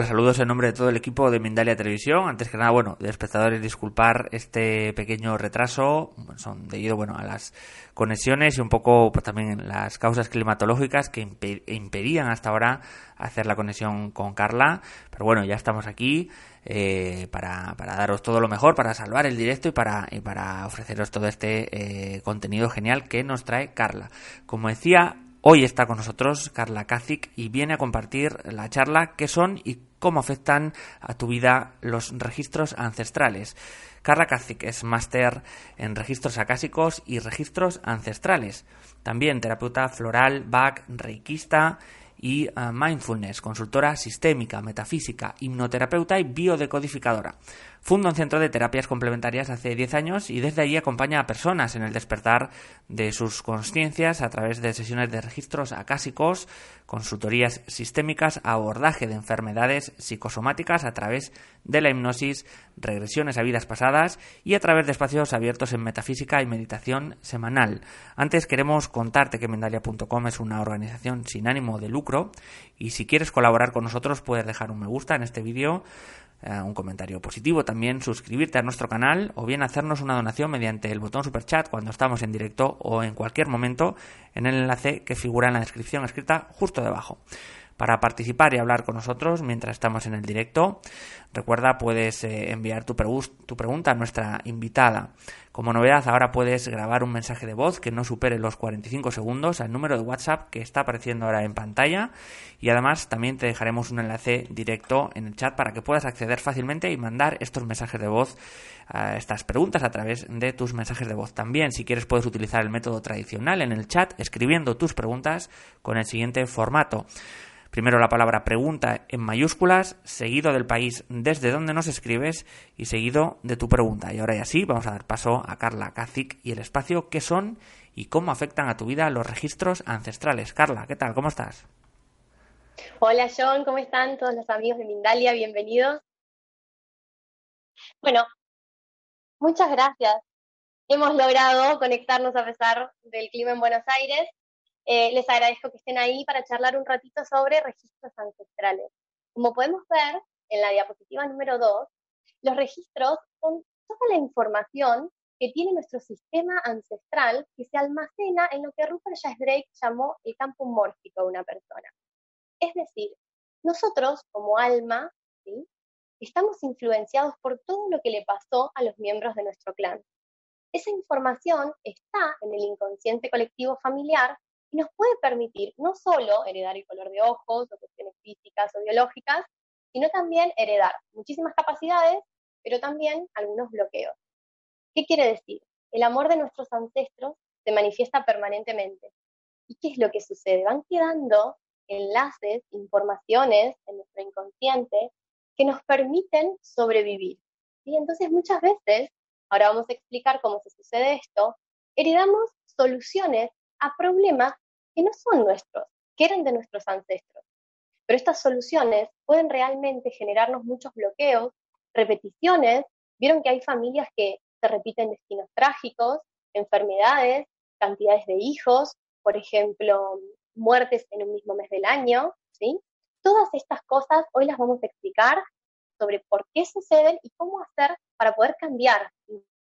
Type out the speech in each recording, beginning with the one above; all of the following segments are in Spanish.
les saludos en nombre de todo el equipo de Mindalia Televisión. Antes que nada, bueno, de espectadores, disculpar este pequeño retraso. Son debido, bueno, a las conexiones y un poco pues, también las causas climatológicas que impedían hasta ahora hacer la conexión con Carla. Pero bueno, ya estamos aquí eh, para, para, daros todo lo mejor, para salvar el directo y para, y para ofreceros todo este eh, contenido genial que nos trae Carla. Como decía, Hoy está con nosotros Carla Kazik y viene a compartir la charla qué son y cómo afectan a tu vida los registros ancestrales. Carla Kazik es máster en registros acásicos y registros ancestrales. También terapeuta floral, back, reikista y eh, mindfulness, consultora sistémica, metafísica, hipnoterapeuta y biodecodificadora. Funda un centro de terapias complementarias hace 10 años y desde allí acompaña a personas en el despertar de sus conciencias a través de sesiones de registros acásicos, consultorías sistémicas, abordaje de enfermedades psicosomáticas a través de la hipnosis, regresiones a vidas pasadas y a través de espacios abiertos en metafísica y meditación semanal. Antes queremos contarte que Mendalia.com es una organización sin ánimo de lucro y si quieres colaborar con nosotros puedes dejar un me gusta en este vídeo eh, un comentario positivo, también suscribirte a nuestro canal o bien hacernos una donación mediante el botón super chat cuando estamos en directo o en cualquier momento en el enlace que figura en la descripción escrita justo debajo. Para participar y hablar con nosotros mientras estamos en el directo, recuerda puedes eh, enviar tu, tu pregunta a nuestra invitada. Como novedad, ahora puedes grabar un mensaje de voz que no supere los 45 segundos al número de WhatsApp que está apareciendo ahora en pantalla y además también te dejaremos un enlace directo en el chat para que puedas acceder fácilmente y mandar estos mensajes de voz, estas preguntas a través de tus mensajes de voz. También, si quieres, puedes utilizar el método tradicional en el chat escribiendo tus preguntas con el siguiente formato. Primero la palabra pregunta en mayúsculas, seguido del país desde donde nos escribes y seguido de tu pregunta. Y ahora ya sí, vamos a dar paso a Carla Kazik y el espacio qué son y cómo afectan a tu vida los registros ancestrales. Carla, ¿qué tal? ¿Cómo estás? Hola John, ¿cómo están todos los amigos de Mindalia? Bienvenidos. Bueno, muchas gracias. Hemos logrado conectarnos a pesar del clima en Buenos Aires eh, les agradezco que estén ahí para charlar un ratito sobre registros ancestrales. Como podemos ver en la diapositiva número 2, los registros son toda la información que tiene nuestro sistema ancestral que se almacena en lo que Rupert Sheldrake llamó el campo mórfico de una persona. Es decir, nosotros como alma, ¿sí? estamos influenciados por todo lo que le pasó a los miembros de nuestro clan. Esa información está en el inconsciente colectivo familiar y nos puede permitir no solo heredar el color de ojos o cuestiones físicas o biológicas, sino también heredar muchísimas capacidades, pero también algunos bloqueos. ¿Qué quiere decir? El amor de nuestros ancestros se manifiesta permanentemente. ¿Y qué es lo que sucede? Van quedando enlaces, informaciones en nuestro inconsciente que nos permiten sobrevivir. Y entonces muchas veces, ahora vamos a explicar cómo se sucede esto, heredamos soluciones a problemas que no son nuestros, que eran de nuestros ancestros. Pero estas soluciones pueden realmente generarnos muchos bloqueos, repeticiones. Vieron que hay familias que se repiten destinos trágicos, enfermedades, cantidades de hijos, por ejemplo, muertes en un mismo mes del año, ¿sí? Todas estas cosas hoy las vamos a explicar sobre por qué suceden y cómo hacer para poder cambiar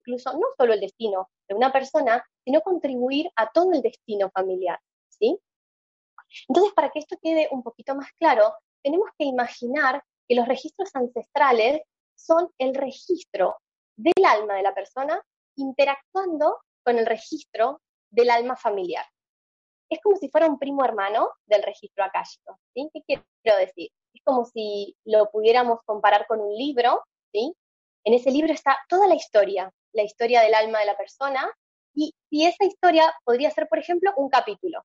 incluso no solo el destino de una persona, sino contribuir a todo el destino familiar, ¿sí? Entonces, para que esto quede un poquito más claro, tenemos que imaginar que los registros ancestrales son el registro del alma de la persona interactuando con el registro del alma familiar. Es como si fuera un primo hermano del registro akáshico. ¿sí? ¿Qué quiero decir? Es como si lo pudiéramos comparar con un libro. En ese libro está toda la historia, la historia del alma de la persona, y, y esa historia podría ser, por ejemplo, un capítulo.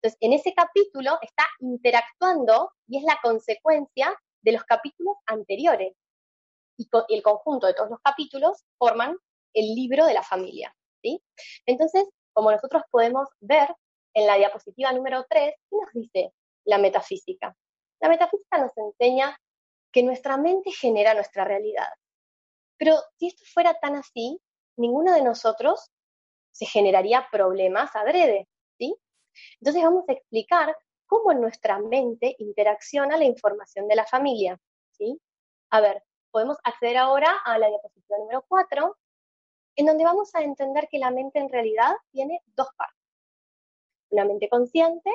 Entonces, en ese capítulo está interactuando y es la consecuencia de los capítulos anteriores. Y, el conjunto de todos los capítulos forman el libro de la familia. ¿sí? Entonces, como nosotros podemos ver en la diapositiva número 3, ¿qué nos dice la metafísica? La metafísica nos enseña que nuestra mente genera nuestra realidad. Pero si esto fuera tan así, ninguno de nosotros se generaría problemas adrede. Entonces vamos a explicar cómo nuestra mente interacciona la información de la familia. ¿sí? A ver, podemos acceder ahora a la diapositiva número 4, en donde vamos a entender que la mente en realidad tiene dos partes, una mente consciente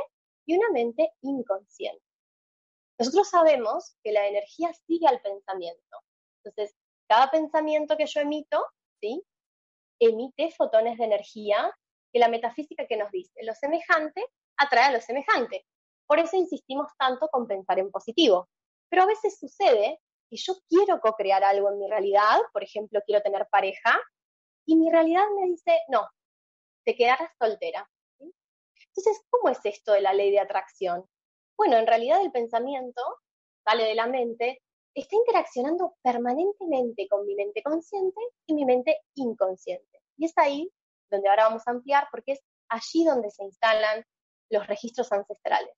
y una mente inconsciente. Nosotros sabemos que la energía sigue al pensamiento. Entonces, cada pensamiento que yo emito, ¿sí? emite fotones de energía que la metafísica que nos dice, lo semejante atrae a lo semejante. Por eso insistimos tanto con pensar en positivo. Pero a veces sucede que yo quiero co-crear algo en mi realidad, por ejemplo, quiero tener pareja, y mi realidad me dice, no, te quedarás soltera. Entonces, ¿cómo es esto de la ley de atracción? Bueno, en realidad el pensamiento sale de la mente, está interaccionando permanentemente con mi mente consciente y mi mente inconsciente. Y es ahí donde ahora vamos a ampliar porque es allí donde se instalan los registros ancestrales.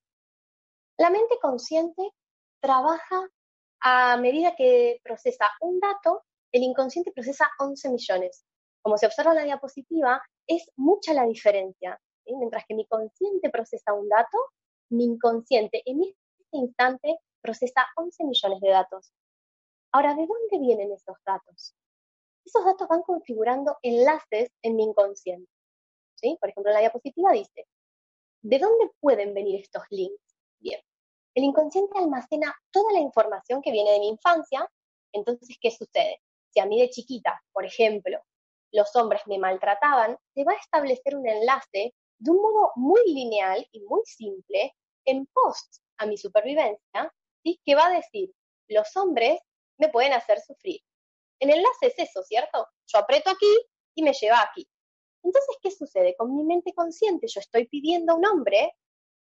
La mente consciente trabaja a medida que procesa un dato, el inconsciente procesa 11 millones. Como se observa en la diapositiva, es mucha la diferencia. Mientras que mi consciente procesa un dato, mi inconsciente en este instante procesa 11 millones de datos. Ahora, ¿de dónde vienen esos datos? Esos datos van configurando enlaces en mi inconsciente. ¿sí? Por ejemplo, la diapositiva dice, ¿de dónde pueden venir estos links? Bien, el inconsciente almacena toda la información que viene de mi infancia, entonces, ¿qué sucede? Si a mí de chiquita, por ejemplo, los hombres me maltrataban, se va a establecer un enlace de un modo muy lineal y muy simple en post a mi supervivencia, ¿sí? que va a decir, los hombres me pueden hacer sufrir. El enlace es eso, ¿cierto? Yo aprieto aquí y me lleva aquí. Entonces, ¿qué sucede? Con mi mente consciente yo estoy pidiendo un hombre,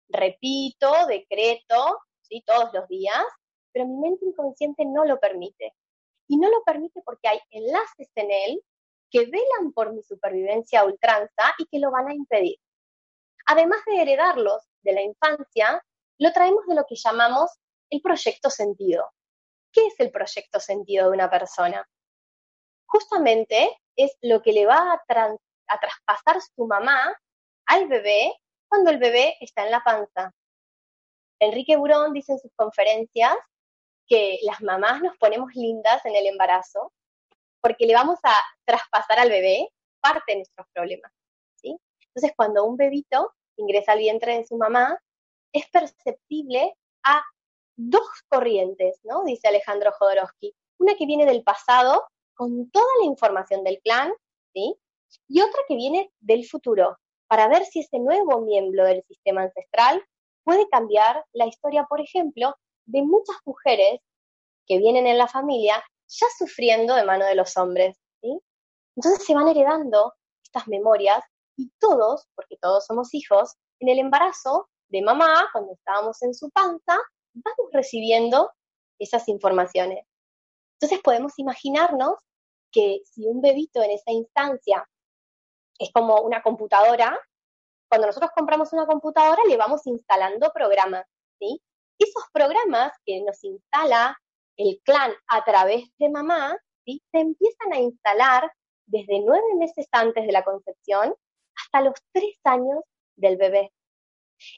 repito, decreto, ¿sí? todos los días, pero mi mente inconsciente no lo permite. Y no lo permite porque hay enlaces en él que velan por mi supervivencia a ultranza y que lo van a impedir. Además de heredarlos de la infancia, lo traemos de lo que llamamos el proyecto sentido. ¿Qué es el proyecto sentido de una persona? Justamente es lo que le va a, traspasar su mamá al bebé cuando el bebé está en la panza. Enrique Burón dice en sus conferencias que las mamás nos ponemos lindas en el embarazo porque le vamos a traspasar al bebé parte de nuestros problemas. Entonces, cuando un bebito ingresa al vientre de su mamá, es perceptible a dos corrientes, ¿no? Dice Alejandro Jodorowsky. Una que viene del pasado, con toda la información del clan, ¿sí? Y otra que viene del futuro, para ver si ese nuevo miembro del sistema ancestral puede cambiar la historia, por ejemplo, de muchas mujeres que vienen en la familia ya sufriendo de mano de los hombres, ¿sí? Entonces se van heredando estas memorias y todos, porque todos somos hijos, en el embarazo de mamá, cuando estábamos en su panza, vamos recibiendo esas informaciones. Entonces podemos imaginarnos que si un bebito en esa instancia es como una computadora, cuando nosotros compramos una computadora le vamos instalando programas, ¿sí? Esos programas que nos instala el clan a través de mamá, se empiezan a instalar desde nueve meses antes de la concepción hasta los tres años del bebé.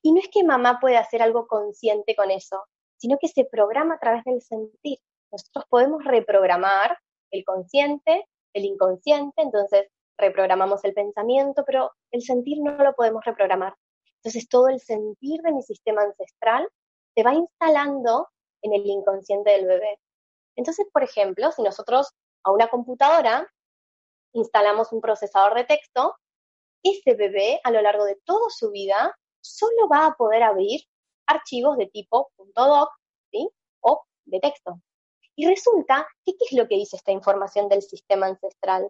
Y no es que mamá pueda hacer algo consciente con eso, sino que se programa a través del sentir. Nosotros podemos reprogramar el consciente, el inconsciente, entonces reprogramamos el pensamiento, pero el sentir no lo podemos reprogramar. Entonces todo el sentir de mi sistema ancestral se va instalando en el inconsciente del bebé. Entonces, por ejemplo, si nosotros a una computadora instalamos un procesador de texto, ese bebé a lo largo de toda su vida solo va a poder abrir archivos de tipo .doc ¿sí? o de texto. Y resulta que, ¿qué es lo que dice esta información del sistema ancestral?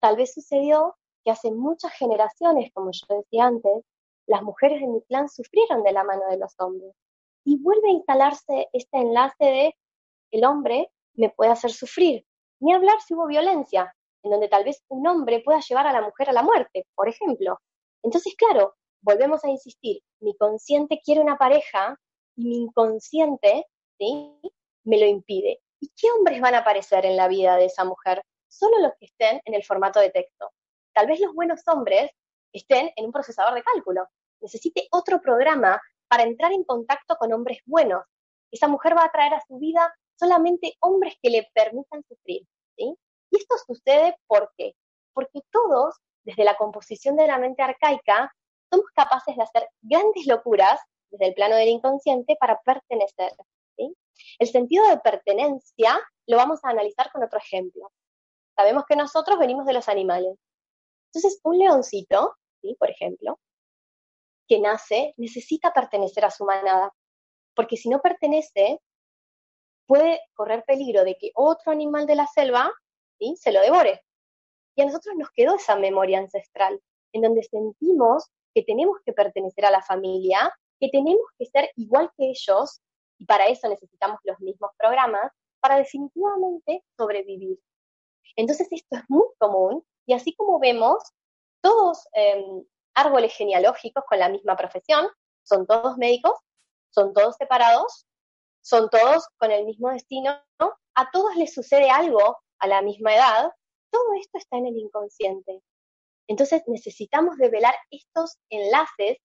Tal vez sucedió que hace muchas generaciones, como yo decía antes, las mujeres de mi clan sufrieron de la mano de los hombres. Y vuelve a instalarse este enlace de el hombre me puede hacer sufrir. Ni hablar si hubo violencia en donde tal vez un hombre pueda llevar a la mujer a la muerte, por ejemplo. Entonces, claro, volvemos a insistir, mi consciente quiere una pareja y mi inconsciente ¿sí? me lo impide. ¿Y qué hombres van a aparecer en la vida de esa mujer? Solo los que estén en el formato de texto. Tal vez los buenos hombres estén en un procesador de cálculo. Necesite otro programa para entrar en contacto con hombres buenos. Esa mujer va a traer a su vida solamente hombres que le permitan sufrir. ¿sí? Y esto sucede ¿por qué? Porque todos, desde la composición de la mente arcaica, somos capaces de hacer grandes locuras desde el plano del inconsciente para pertenecer. ¿sí? El sentido de pertenencia lo vamos a analizar con otro ejemplo. Sabemos que nosotros venimos de los animales. Entonces, un leoncito, por ejemplo, que nace, necesita pertenecer a su manada, porque si no pertenece, puede correr peligro de que otro animal de la selva ¿sí? se lo devore. Y a nosotros nos quedó esa memoria ancestral, en donde sentimos que tenemos que pertenecer a la familia, que tenemos que ser igual que ellos, y para eso necesitamos los mismos programas, para definitivamente sobrevivir. Entonces esto es muy común, y así como vemos, todos em, árboles genealógicos con la misma profesión, son todos médicos, son todos separados, son todos con el mismo destino, a todos les sucede algo a la misma edad, todo esto está en el inconsciente. Entonces necesitamos develar estos enlaces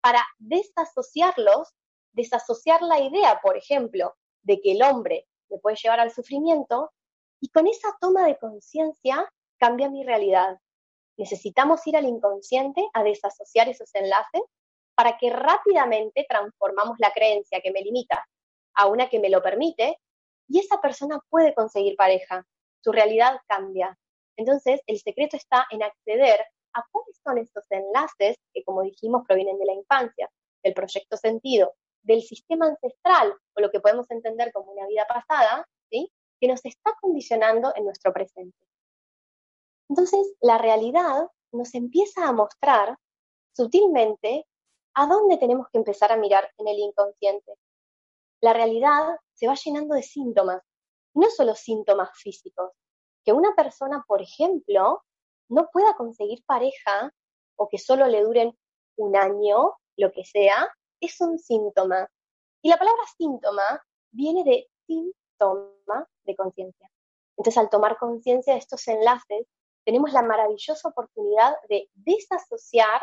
para desasociarlos, desasociar la idea, por ejemplo, de que el hombre me puede llevar al sufrimiento y con esa toma de conciencia cambia mi realidad. Necesitamos ir al inconsciente a desasociar esos enlaces para que rápidamente transformamos la creencia que me limita a una que me lo permite y esa persona puede conseguir pareja. Su realidad cambia. Entonces, el secreto está en acceder a cuáles son estos enlaces que, como dijimos, provienen de la infancia, del proyecto sentido, del sistema ancestral o lo que podemos entender como una vida pasada, ¿sí? que nos está condicionando en nuestro presente. Entonces, la realidad nos empieza a mostrar sutilmente a dónde tenemos que empezar a mirar en el inconsciente. La realidad se va llenando de síntomas, no solo síntomas físicos. Que una persona, por ejemplo, no pueda conseguir pareja o que solo le duren un año, lo que sea, es un síntoma. Y la palabra síntoma viene de síntoma de conciencia. Entonces, al tomar conciencia de estos enlaces, tenemos la maravillosa oportunidad de desasociar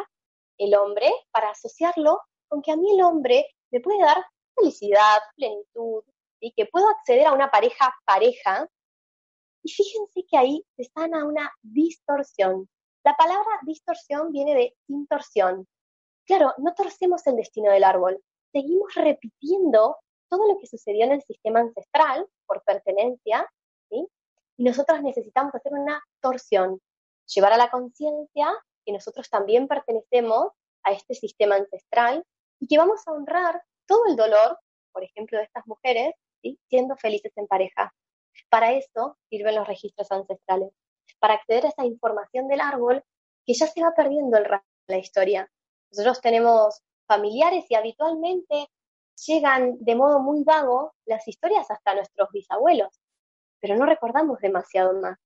el hombre para asociarlo con que a mí el hombre me puede dar felicidad, plenitud, y que puedo acceder a una pareja pareja. Y fíjense que ahí se sana una distorsión. La palabra distorsión viene de distorsión. Claro, no torcemos el destino del árbol, seguimos repitiendo todo lo que sucedió en el sistema ancestral por pertenencia, ¿sí? y nosotros necesitamos hacer una torsión, llevar a la conciencia que nosotros también pertenecemos a este sistema ancestral y que vamos a honrar todo el dolor, por ejemplo, de estas mujeres, siendo felices en pareja. Para eso sirven los registros ancestrales, para acceder a esa información del árbol que ya se va perdiendo el la historia. Nosotros tenemos familiares y habitualmente llegan de modo muy vago las historias hasta nuestros bisabuelos pero no recordamos demasiado más.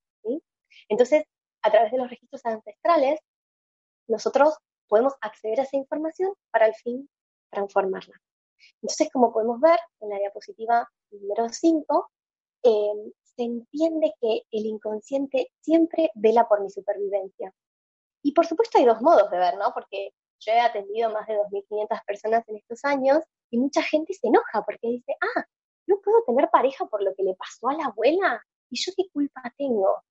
Entonces, a través de los registros ancestrales, nosotros podemos acceder a esa información para al fin transformarla. Entonces, como podemos ver en la diapositiva número 5, em, se entiende que el inconsciente siempre vela por mi supervivencia. Y por supuesto hay dos modos de ver, ¿no? Porque yo he atendido más de 2.500 personas en estos años y mucha gente se enoja porque dice, ah, no puedo tener pareja por lo que le pasó a la abuela. ¿Y yo qué culpa tengo?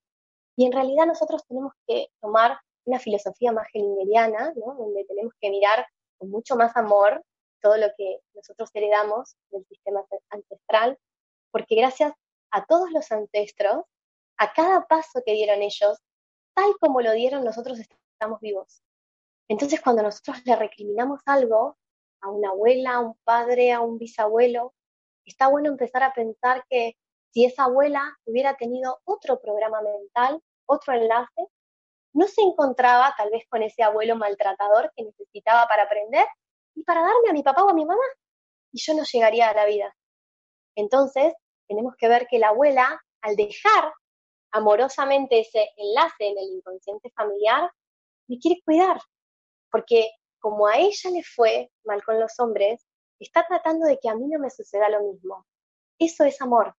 Y en realidad nosotros tenemos que tomar una filosofía más gelingeriana, ¿no? donde tenemos que mirar con mucho más amor todo lo que nosotros heredamos del sistema ancestral, porque gracias a todos los ancestros, a cada paso que dieron ellos, tal como lo dieron, nosotros estamos vivos. Entonces, cuando nosotros le recriminamos algo a una abuela, a un padre, a un bisabuelo, está bueno empezar a pensar que si esa abuela hubiera tenido otro programa mental, otro enlace, no se encontraba tal vez con ese abuelo maltratador que necesitaba para aprender y para darme a mi papá o a mi mamá, y yo no llegaría a la vida. Entonces, tenemos que ver que la abuela, al dejar amorosamente ese enlace en el inconsciente familiar, me quiere cuidar, porque como a ella le fue mal con los hombres, está tratando de que a mí no me suceda lo mismo. Eso es amor.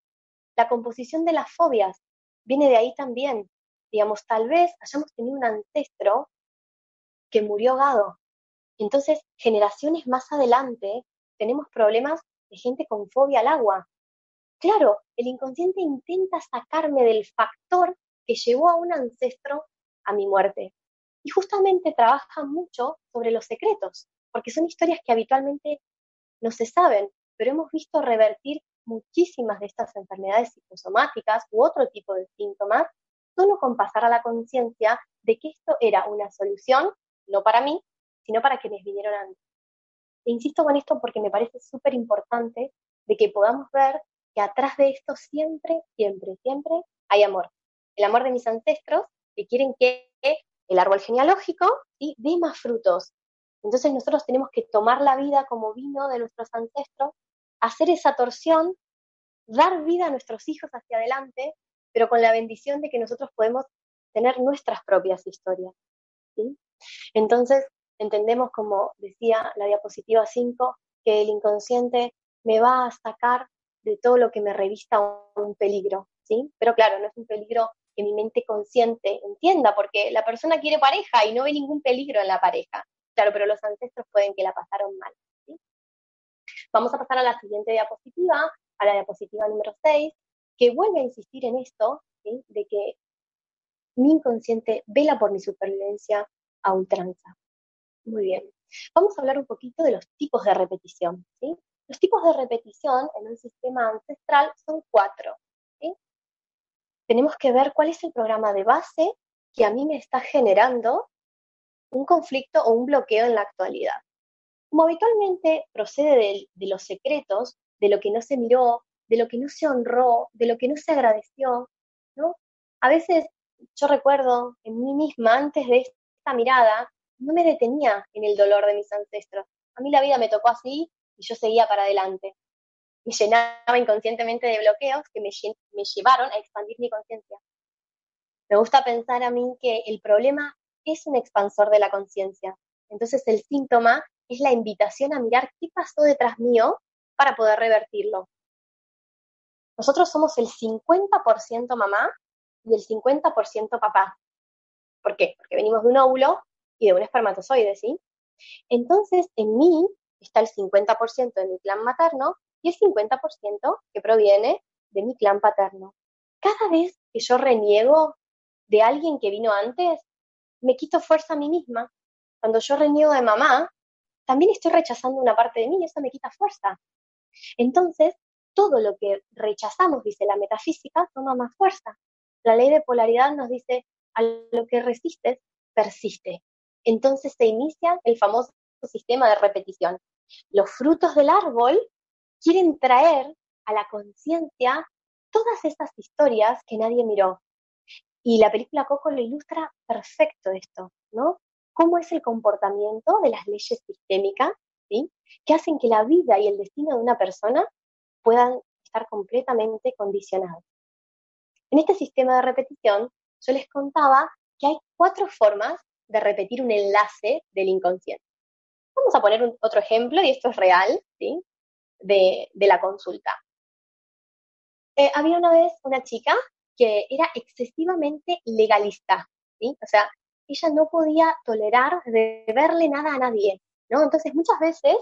La composición de las fobias viene de ahí también. Digamos, tal vez hayamos tenido un ancestro que murió ahogado. Entonces, generaciones más adelante, tenemos problemas de gente con fobia al agua. Claro, el inconsciente intenta sacarme del factor que llevó a un ancestro a mi muerte. Y justamente trabaja mucho sobre los secretos, porque son historias que habitualmente no se saben, pero hemos visto revertir muchísimas de estas enfermedades psicosomáticas u otro tipo de síntomas solo con pasar a la conciencia de que esto era una solución, no para mí, sino para quienes vinieron antes. E insisto con esto porque me parece súper importante de que podamos ver que atrás de esto siempre, siempre, siempre hay amor. El amor de mis ancestros que quieren que el árbol genealógico ¿sí? dé más frutos. Entonces nosotros tenemos que tomar la vida como vino de nuestros ancestros, hacer esa torsión, dar vida a nuestros hijos hacia adelante, pero con la bendición de que nosotros podemos tener nuestras propias historias. Entonces, entendemos, como decía la diapositiva 5, que el inconsciente me va a sacar de todo lo que me revista un peligro, ¿sí? Pero claro, no es un peligro que mi mente consciente entienda, porque la persona quiere pareja y no ve ningún peligro en la pareja. Claro, pero los ancestros pueden que la pasaron mal. ¿sí? Vamos a pasar a la siguiente diapositiva, a la diapositiva número 6, que vuelve a insistir en esto, de que mi inconsciente vela por mi supervivencia a ultranza. Muy bien. Vamos a hablar un poquito de los tipos de repetición. ¿sí? Los tipos de repetición en un sistema ancestral son cuatro. ¿sí? Tenemos que ver cuál es el programa de base que a mí me está generando un conflicto o un bloqueo en la actualidad. Como habitualmente procede de, de los secretos, de lo que no se miró, de lo que no se honró, de lo que no se agradeció, ¿no? A veces yo recuerdo en mí misma, antes de esta mirada, no me detenía en el dolor de mis ancestros. A mí la vida me tocó así y yo seguía para adelante. Me llenaba inconscientemente de bloqueos que me, me llevaron a expandir mi conciencia. Me gusta pensar a mí que el problema es un expansor de la conciencia. Entonces el síntoma es la invitación a mirar qué pasó detrás mío para poder revertirlo. Nosotros somos el 50% mamá y el 50% papá. ¿Por qué? Porque venimos de un óvulo y de un espermatozoide, ¿sí? Entonces, en mí está el 50% de mi clan materno y el 50% que proviene de mi clan paterno. Cada vez que yo reniego de alguien que vino antes, me quito fuerza a mí misma. Cuando yo reniego de mamá, también estoy rechazando una parte de mí y eso me quita fuerza. Entonces, todo lo que rechazamos, dice la metafísica, toma más fuerza. La ley de polaridad nos dice, a lo que resistes, persiste. Entonces se inicia el famoso sistema de repetición. Los frutos del árbol quieren traer a la conciencia todas esas historias que nadie miró. Y la película Coco lo ilustra perfecto esto, ¿no? Cómo es el comportamiento de las leyes sistémicas, ¿sí? Que hacen que la vida y el destino de una persona puedan estar completamente condicionados. En este sistema de repetición, yo les contaba que hay cuatro formas de repetir un enlace del inconsciente. Vamos a poner otro ejemplo, y esto es real, ¿sí? De, la consulta. Eh, había una vez una chica que era excesivamente legalista, ¿sí? O sea, ella no podía tolerar de verle nada a nadie, ¿no? Entonces muchas veces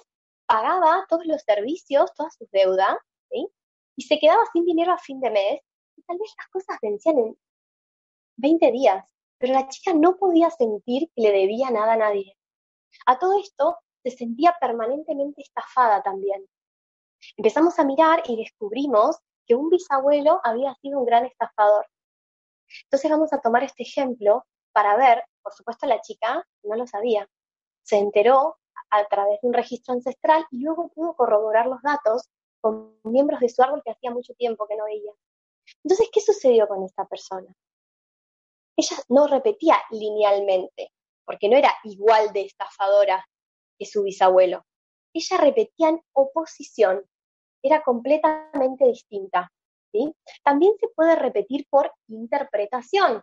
pagaba todos los servicios, todas sus deudas, ¿sí? Y se quedaba sin dinero a fin de mes, y tal vez las cosas vencían en 20 días, pero la chica no podía sentir que le debía nada a nadie. A todo esto se sentía permanentemente estafada también. Empezamos a mirar y descubrimos que un bisabuelo había sido un gran estafador. Entonces vamos a tomar este ejemplo para ver, por supuesto la chica no lo sabía, se enteró a través de un registro ancestral y luego pudo corroborar los datos con miembros de su árbol que hacía mucho tiempo que no veía. Entonces, ¿qué sucedió con esta persona? ella no repetía linealmente, porque no era igual de estafadora que su bisabuelo. Ella repetía en oposición, era completamente distinta. ¿sí? También se puede repetir por interpretación.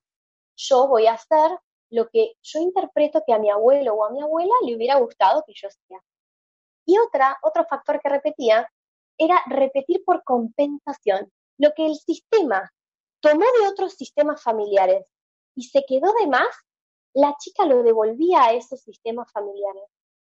Yo voy a hacer lo que yo interpreto que a mi abuelo o a mi abuela le hubiera gustado que yo sea. Y otra, otro factor que repetía era repetir por compensación, lo que el sistema tomó de otros sistemas familiares y se quedó de más, la chica lo devolvía a esos sistemas familiares.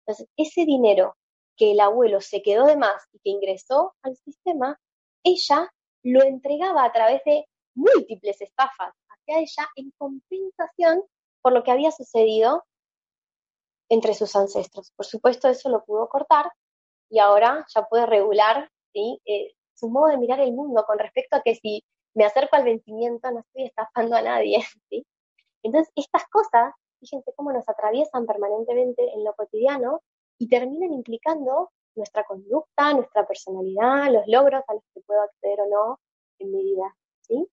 Entonces, ese dinero que el abuelo se quedó de más y que ingresó al sistema, ella lo entregaba a través de múltiples estafas hacia ella en compensación por lo que había sucedido entre sus ancestros. Por supuesto, eso lo pudo cortar y ahora ya puede regular eh, su modo de mirar el mundo con respecto a que si me acerco al vencimiento no estoy estafando a nadie. Entonces, estas cosas, fíjense cómo nos atraviesan permanentemente en lo cotidiano y terminan implicando nuestra conducta, nuestra personalidad, los logros a los que puedo acceder o no en mi vida. ¿sí?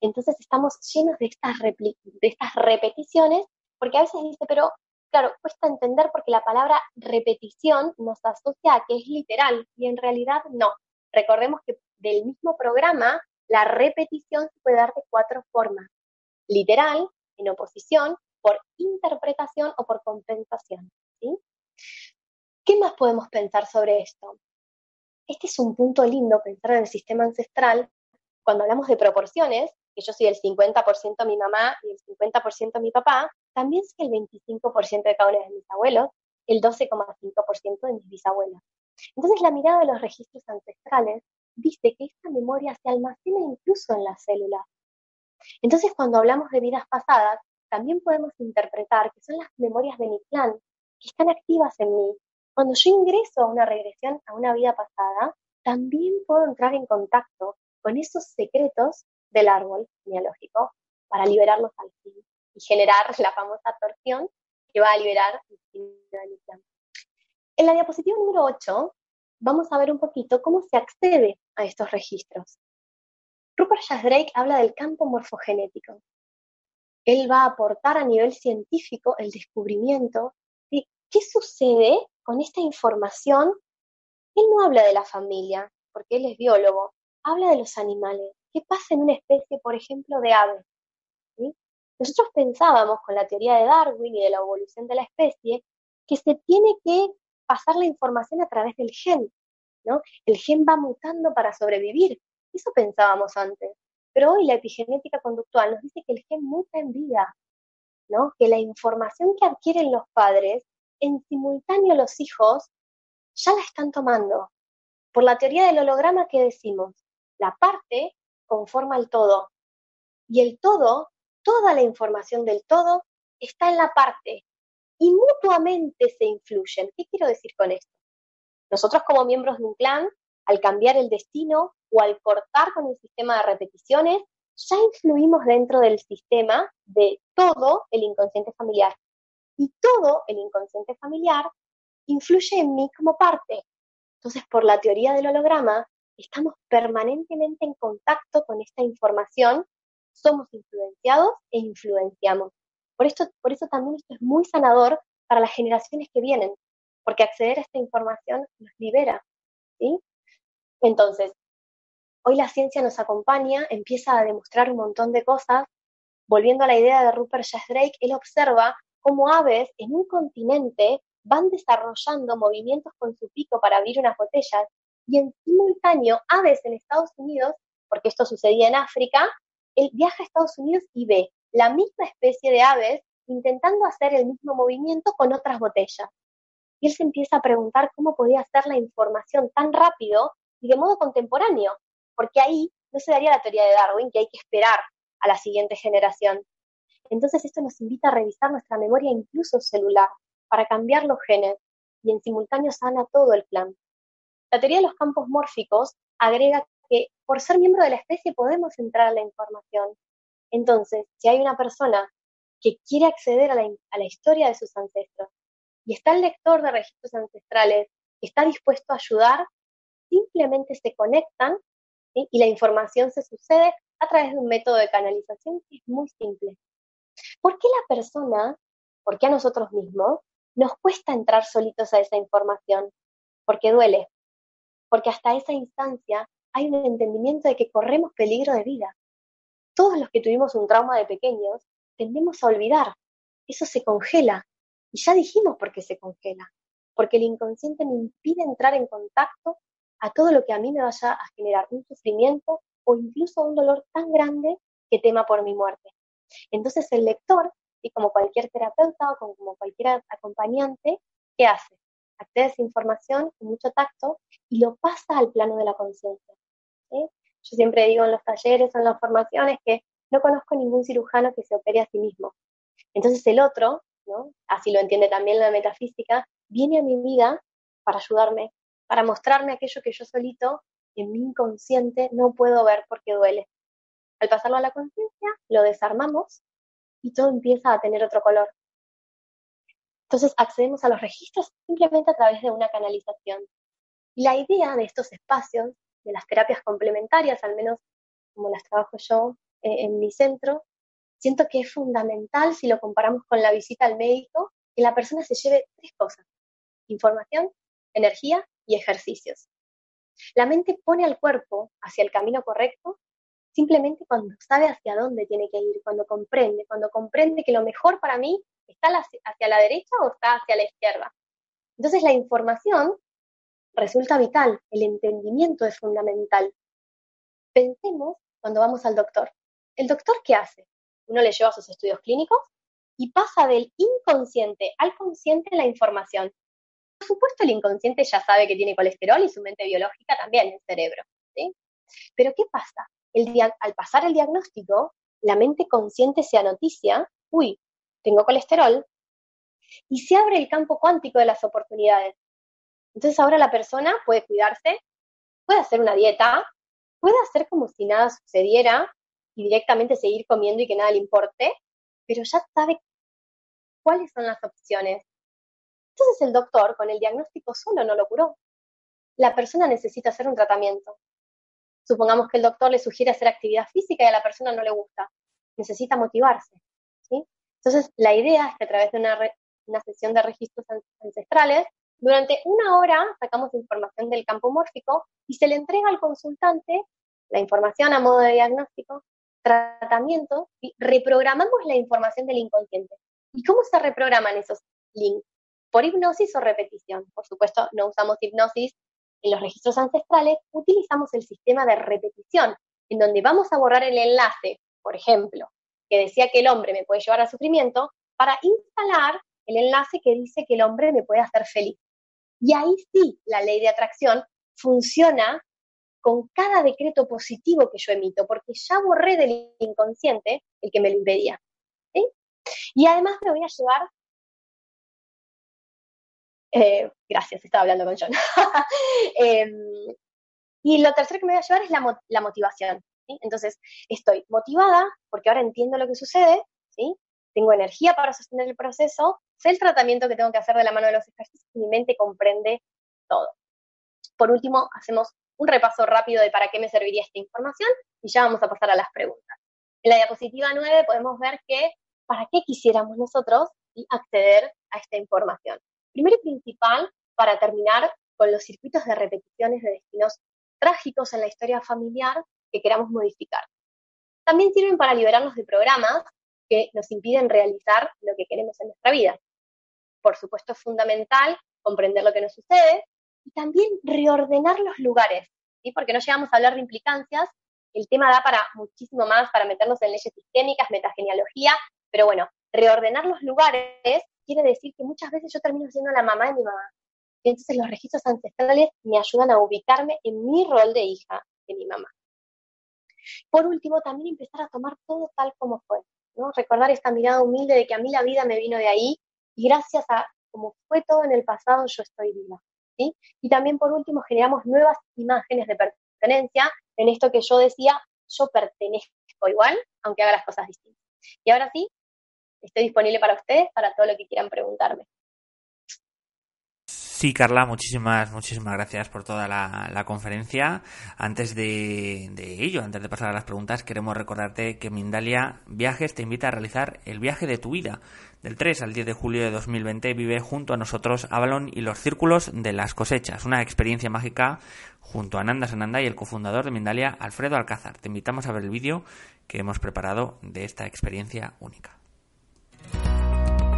Entonces estamos llenos de estas, de estas repeticiones, porque a veces dice, pero claro, cuesta entender porque la palabra repetición nos asocia a que es literal y en realidad no. Recordemos que del mismo programa, la repetición se puede dar de cuatro formas. Literal, en oposición, por interpretación o por compensación. ¿sí? ¿Qué más podemos pensar sobre esto? Este es un punto lindo pensar en el sistema ancestral cuando hablamos de proporciones, yo soy el 50% mi mamá y el 50% mi papá, también soy el 25% de cada uno de mis abuelos, el 12,5% de mis bisabuelos. Entonces la mirada de los registros ancestrales dice que esta memoria se almacena incluso en las células. Entonces cuando hablamos de vidas pasadas, también podemos interpretar que son las memorias de mi clan que están activas en mí. Cuando yo ingreso a una regresión a una vida pasada, también puedo entrar en contacto con esos secretos del árbol genealógico para liberarlos al fin y generar la famosa torsión que va a liberar el plan. En la diapositiva número 8 vamos a ver un poquito cómo se accede a estos registros. Rupert Sheldrake habla del campo morfogenético. Él va a aportar a nivel científico el descubrimiento de qué sucede con esta información. Él no habla de la familia, porque él es biólogo, habla de los animales. ¿Qué pasa en una especie, por ejemplo, de aves? Nosotros pensábamos con la teoría de Darwin y de la evolución de la especie que se tiene que pasar la información a través del gen, ¿no? El gen va mutando para sobrevivir. Eso pensábamos antes. Pero hoy la epigenética conductual nos dice que el gen muta en vida, ¿no? Que la información que adquieren los padres, en simultáneo los hijos, ya la están tomando. Por la teoría del holograma que decimos, la parte conforma el todo. Y el todo, toda la información del todo, está en la parte. Y mutuamente se influyen. ¿Qué quiero decir con esto? Nosotros como miembros de un clan, al cambiar el destino o al cortar con el sistema de repeticiones, ya influimos dentro del sistema de todo el inconsciente familiar. Y todo el inconsciente familiar influye en mí como parte. Entonces, por la teoría del holograma, estamos permanentemente en contacto con esta información, somos influenciados e influenciamos. Por, esto, por eso también esto es muy sanador para las generaciones que vienen, porque acceder a esta información nos libera. ¿sí? Entonces, hoy la ciencia nos acompaña, empieza a demostrar un montón de cosas. Volviendo a la idea de Rupert Sheldrake, él observa cómo aves en un continente van desarrollando movimientos con su pico para abrir unas botellas y en simultáneo aves en Estados Unidos, porque esto sucedía en África, él viaja a Estados Unidos y ve la misma especie de aves intentando hacer el mismo movimiento con otras botellas. Y él se empieza a preguntar cómo podía hacer la información tan rápido y de modo contemporáneo, porque ahí no se daría la teoría de Darwin, que hay que esperar a la siguiente generación. Entonces esto nos invita a revisar nuestra memoria incluso celular, para cambiar los genes, y en simultáneo sana todo el plan. La teoría de los campos mórficos agrega que por ser miembro de la especie podemos entrar a la información. Entonces, si hay una persona que quiere acceder a la, historia de sus ancestros y está el lector de registros ancestrales está dispuesto a ayudar, simplemente se conectan y la información se sucede a través de un método de canalización que es muy simple. ¿Por qué la persona, por qué a nosotros mismos, nos cuesta entrar solitos a esa información? Porque duele, porque hasta esa instancia hay un entendimiento de que corremos peligro de vida. Todos los que tuvimos un trauma de pequeños tendemos a olvidar, eso se congela. Y ya dijimos por qué se congela, porque el inconsciente me impide entrar en contacto a todo lo que a mí me vaya a generar un sufrimiento o incluso un dolor tan grande que tema por mi muerte. Entonces el lector, y como cualquier terapeuta o como cualquier acompañante, ¿qué hace? accede a esa información con mucho tacto y lo pasa al plano de la conciencia. Yo siempre digo en los talleres o en las formaciones que no conozco ningún cirujano que se opere a sí mismo. Entonces el otro, ¿no? así lo entiende también la metafísica, viene a mi vida para ayudarme, para mostrarme aquello que yo solito en mi inconsciente no puedo ver porque duele. Al pasarlo a la conciencia, lo desarmamos y todo empieza a tener otro color. Entonces accedemos a los registros simplemente a través de una canalización. Y la idea de estos espacios, de las terapias complementarias, al menos como las trabajo yo eh, en mi centro, siento que es fundamental si lo comparamos con la visita al médico, que la persona se lleve tres cosas, información, energía y ejercicios. La mente pone al cuerpo hacia el camino correcto simplemente cuando sabe hacia dónde tiene que ir, cuando comprende, cuando comprende que lo mejor para mí está hacia la derecha o está hacia la izquierda. Entonces la información resulta vital, el entendimiento es fundamental. Pensemos cuando vamos al doctor. ¿El doctor qué hace? Uno le lleva sus estudios clínicos y pasa del inconsciente al consciente la información. Supuesto, el inconsciente ya sabe que tiene colesterol y su mente biológica también, el cerebro. ¿sí? Pero ¿qué pasa? al pasar el diagnóstico, la mente consciente se anoticia, uy, tengo colesterol, y se abre el campo cuántico de las oportunidades. Entonces ahora la persona puede cuidarse, puede hacer una dieta, puede hacer como si nada sucediera y directamente seguir comiendo y que nada le importe, pero ya sabe cuáles son las opciones. Entonces el doctor con el diagnóstico solo no lo curó. La persona necesita hacer un tratamiento. Supongamos que el doctor le sugiere hacer actividad física y a la persona no le gusta. Necesita motivarse. ¿sí? Entonces, la idea es que a través de una, una sesión de registros ancestrales, durante una hora sacamos información del campo mórfico y se le entrega al consultante la información a modo de diagnóstico, tratamiento y reprogramamos la información del inconsciente. ¿Y cómo se reprograman esos links? Por hipnosis o repetición. Por supuesto, no usamos hipnosis en los registros ancestrales utilizamos el sistema de repetición, en donde vamos a borrar el enlace, por ejemplo, que decía que el hombre me puede llevar al sufrimiento, para instalar el enlace que dice que el hombre me puede hacer feliz. Y ahí sí, la ley de atracción funciona con cada decreto positivo que yo emito, porque ya borré del inconsciente el que me lo impedía. Y además me voy a llevar eh, gracias, estaba hablando con John. Em, y lo tercero que me voy a llevar es la, motivación. Entonces, estoy motivada porque ahora entiendo lo que sucede, ¿sí? tengo energía para sostener el proceso, sé el tratamiento que tengo que hacer de la mano de los ejercicios y mi mente comprende todo. Por último, hacemos un repaso rápido de para qué me serviría esta información y ya vamos a pasar a las preguntas. En la diapositiva 9 podemos ver que para qué quisiéramos nosotros acceder a esta información. Primero y principal, para terminar con los circuitos de repeticiones de destinos trágicos en la historia familiar que queramos modificar. También sirven para liberarnos de programas que nos impiden realizar lo que queremos en nuestra vida. Por supuesto, es fundamental comprender lo que nos sucede y también reordenar los lugares, ¿sí? porque no llegamos a hablar de implicancias, el tema da para muchísimo más, para meternos en leyes sistémicas, metagenealogía, pero bueno, reordenar los lugares quiere decir que muchas veces yo termino siendo la mamá de mi mamá. Y entonces los registros ancestrales me ayudan a ubicarme en mi rol de hija de mi mamá. Por último, también empezar a tomar todo tal como fue. ¿no? Recordar esta mirada humilde de que a mí la vida me vino de ahí y gracias a como fue todo en el pasado, yo estoy viva. ¿sí? Y también, por último, generamos nuevas imágenes de pertenencia en esto que yo decía, yo pertenezco igual, aunque haga las cosas distintas. Y ahora sí, estoy disponible para ustedes, para todo lo que quieran preguntarme. Sí, Carla, muchísimas, muchísimas gracias por toda la, conferencia. Antes de, ello, antes de pasar a las preguntas, queremos recordarte que Mindalia Viajes te invita a realizar el viaje de tu vida. Del 3 al 10 de julio de 2020 vive junto a nosotros Avalon y los círculos de las cosechas, una experiencia mágica junto a Nanda Sananda y el cofundador de Mindalia, Alfredo Alcázar. Te invitamos a ver el vídeo que hemos preparado de esta experiencia única.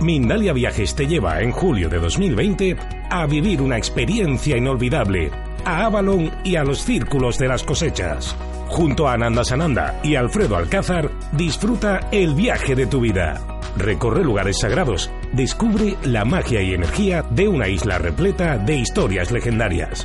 Mindalia Viajes te lleva en julio de 2020 a vivir una experiencia inolvidable a Avalon y a los círculos de las cosechas. Junto a Ananda Sananda y Alfredo Alcázar, disfruta el viaje de tu vida. Recorre lugares sagrados, Descubre la magia y energía de una isla repleta de historias legendarias.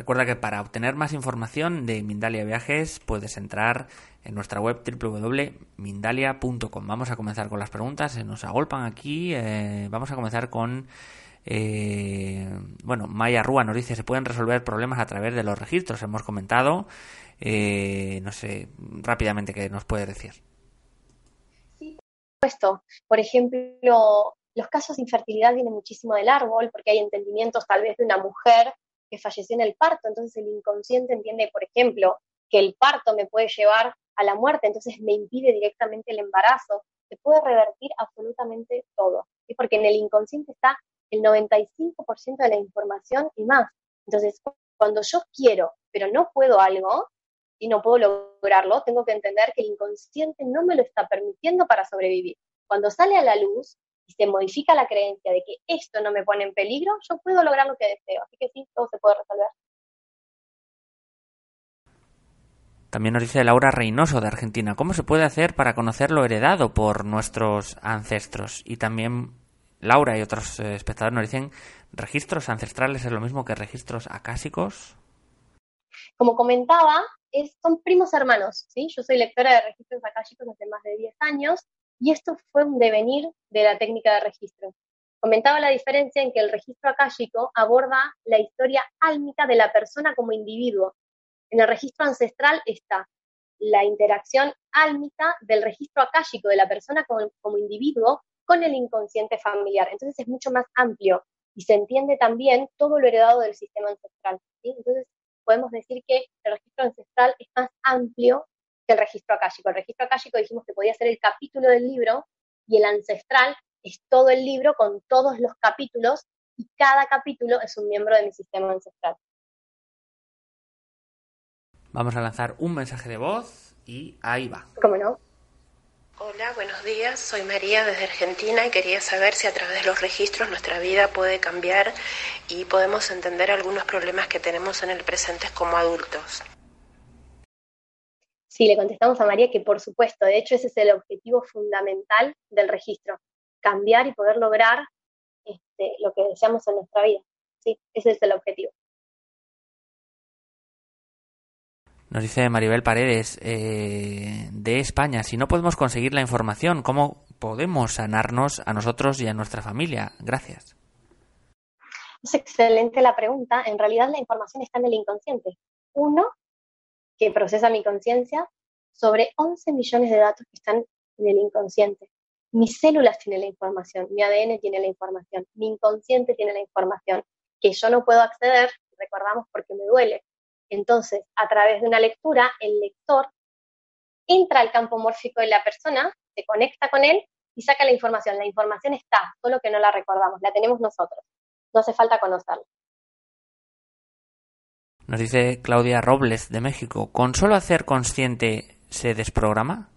Recuerda que para obtener más información de Mindalia Viajes puedes entrar en nuestra web www.mindalia.com. Vamos a comenzar con las preguntas, se nos agolpan aquí. Eh, vamos a comenzar con. Eh, bueno, Maya Rúa nos dice: se pueden resolver problemas a través de los registros. Hemos comentado. Eh, no sé, rápidamente, ¿qué nos puede decir? Sí, por supuesto. Por ejemplo, los casos de infertilidad vienen muchísimo del árbol, porque hay entendimientos tal vez de una mujer que falleció en el parto, entonces el inconsciente entiende, por ejemplo, que el parto me puede llevar a la muerte, entonces me impide directamente el embarazo, se puede revertir absolutamente todo, ¿sí? porque en el inconsciente está el 95% de la información y más. Entonces, cuando yo quiero, pero no puedo algo, y no puedo lograrlo, tengo que entender que el inconsciente no me lo está permitiendo para sobrevivir. Cuando sale a la luz, y se modifica la creencia de que esto no me pone en peligro, yo puedo lograr lo que deseo. Así que sí, todo se puede resolver. También nos dice Laura Reynoso de Argentina, ¿cómo se puede hacer para conocer lo heredado por nuestros ancestros? Y también Laura y otros eh, espectadores nos dicen, ¿registros ancestrales es lo mismo que registros acásicos? Como comentaba, son primos hermanos, ¿sí? Yo soy lectora de registros acásicos hace más de 10 años y esto fue un devenir de la técnica de registro. Comentaba la diferencia en que el registro akáshico aborda la historia álmica de la persona como individuo. En el registro ancestral está la interacción álmica del registro akáshico de la persona como, individuo con el inconsciente familiar. Entonces es mucho más amplio y se entiende también todo lo heredado del sistema ancestral. Entonces podemos decir que el registro ancestral es más amplio el registro akáshico. El registro akáshico dijimos que podía ser el capítulo del libro y el ancestral es todo el libro con todos los capítulos y cada capítulo es un miembro de mi sistema ancestral. Vamos a lanzar un mensaje de voz y ahí va. ¿Cómo no? Hola, buenos días. Soy María desde Argentina y quería saber si a través de los registros nuestra vida puede cambiar y podemos entender algunos problemas que tenemos en el presente como adultos. Sí, le contestamos a María que por supuesto, de hecho ese es el objetivo fundamental del registro, cambiar y poder lograr este, lo que deseamos en nuestra vida. Sí, ese es el objetivo. Nos dice Maribel Paredes eh, de España, si no podemos conseguir la información, ¿cómo podemos sanarnos a nosotros y a nuestra familia? Gracias. Es excelente la pregunta. En realidad la información está en el inconsciente. Uno que procesa mi conciencia sobre 11 millones de datos que están en el inconsciente. Mis células tienen la información, mi ADN tiene la información, mi inconsciente tiene la información, que yo no puedo acceder, recordamos, porque me duele. Entonces, a través de una lectura, el lector entra al campo mórfico de la persona, se conecta con él y saca la información. La información está, solo que no la recordamos, la tenemos nosotros. No hace falta conocerla. Nos dice Claudia Robles de México, ¿con solo hacer consciente se desprograma?